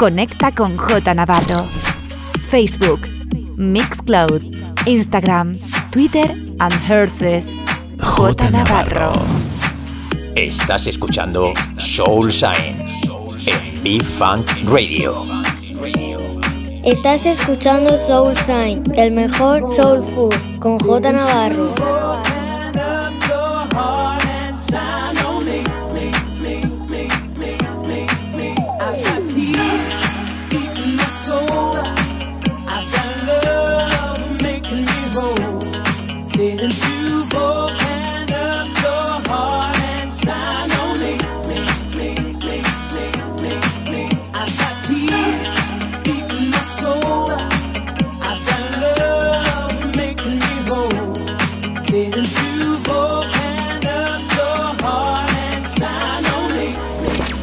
Conecta con J Navarro. Facebook, Mixcloud, Instagram, Twitter and Herces. J Navarro. Estás escuchando Soul Sign en B-Funk Radio. Estás escuchando Soul Sign, el mejor soul food, con J Navarro.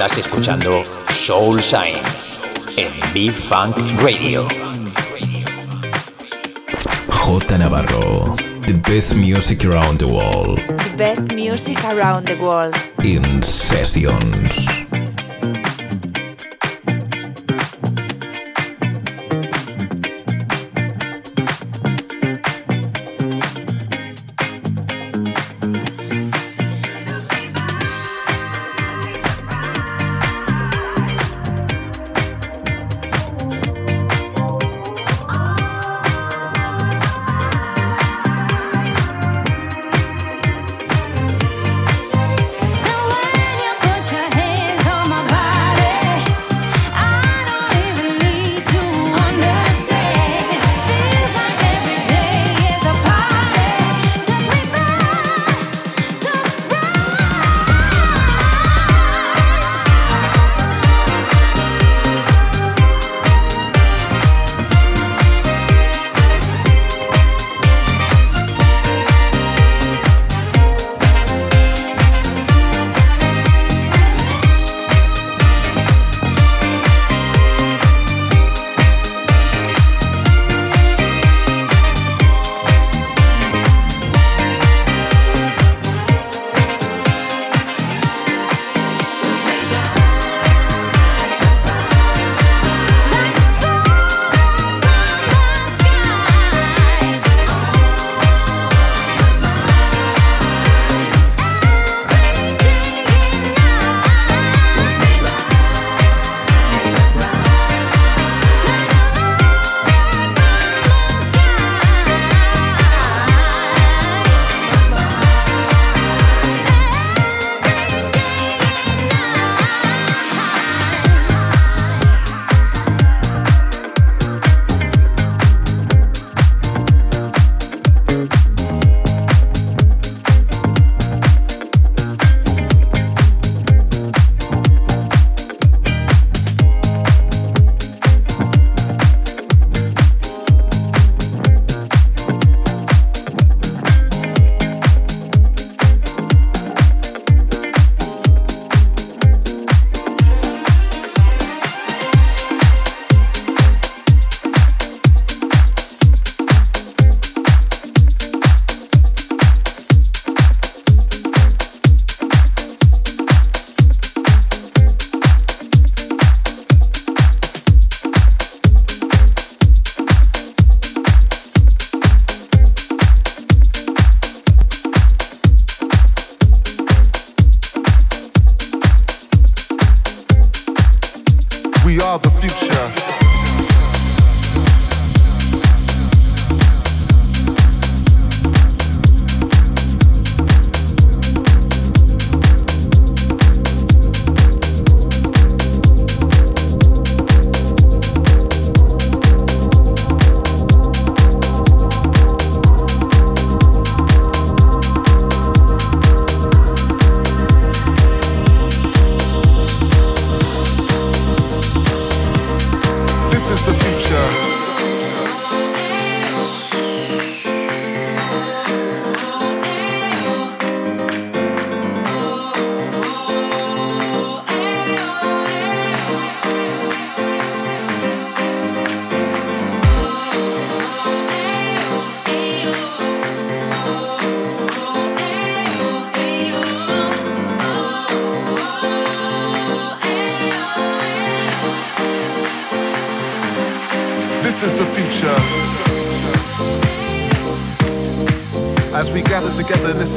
Estás escuchando Soul Sign en B-Funk Radio. J Navarro, the best music around the world. The best music around the world. In sessions.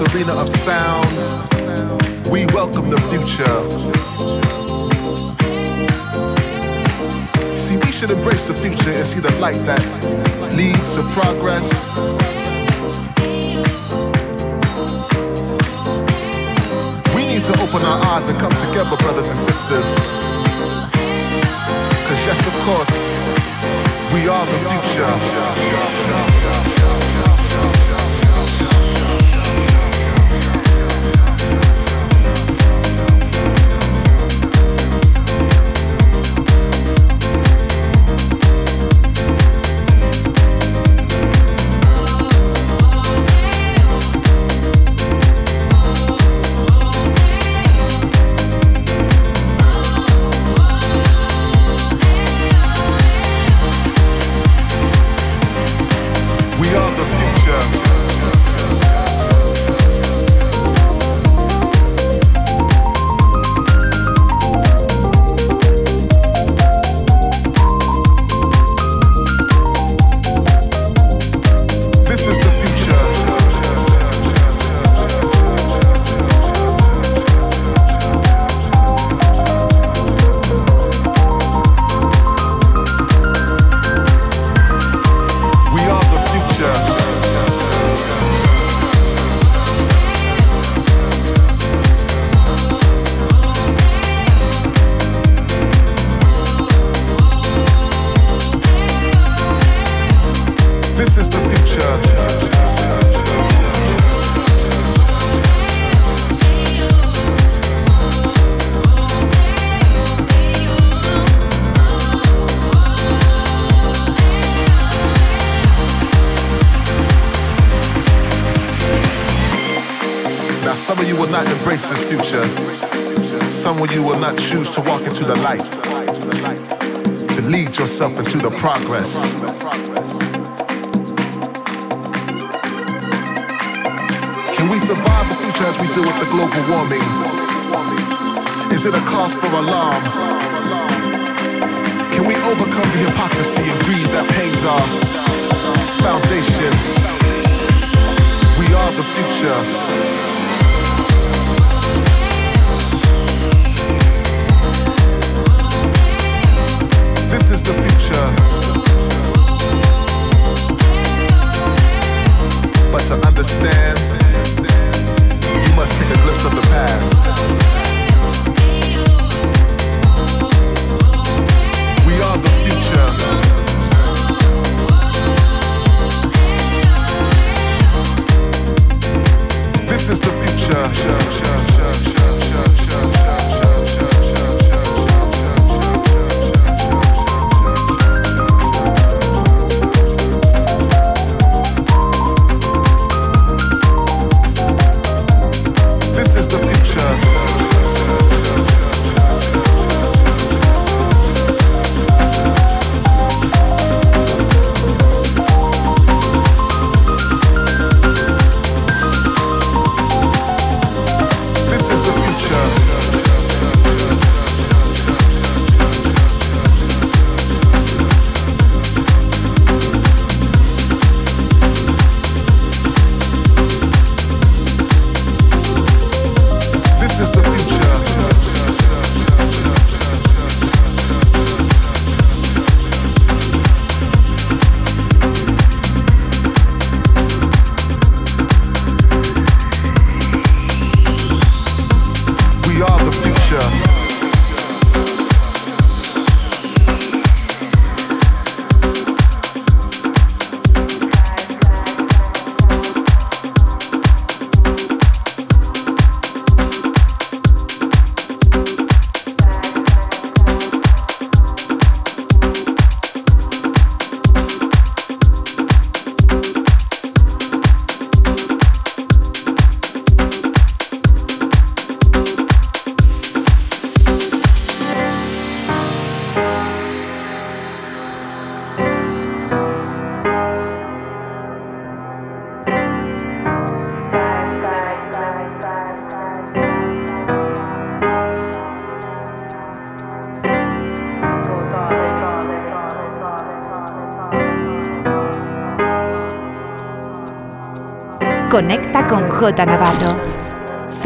Arena of sound, cause for alarm? Can we overcome the hypocrisy and greed that pains our foundation? We are the future.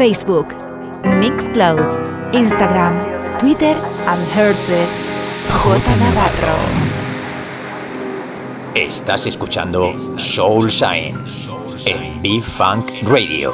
Facebook, Mixcloud, Instagram, Twitter and Herpes. J. Navarro. Estás escuchando Soul Science en B-Funk Radio.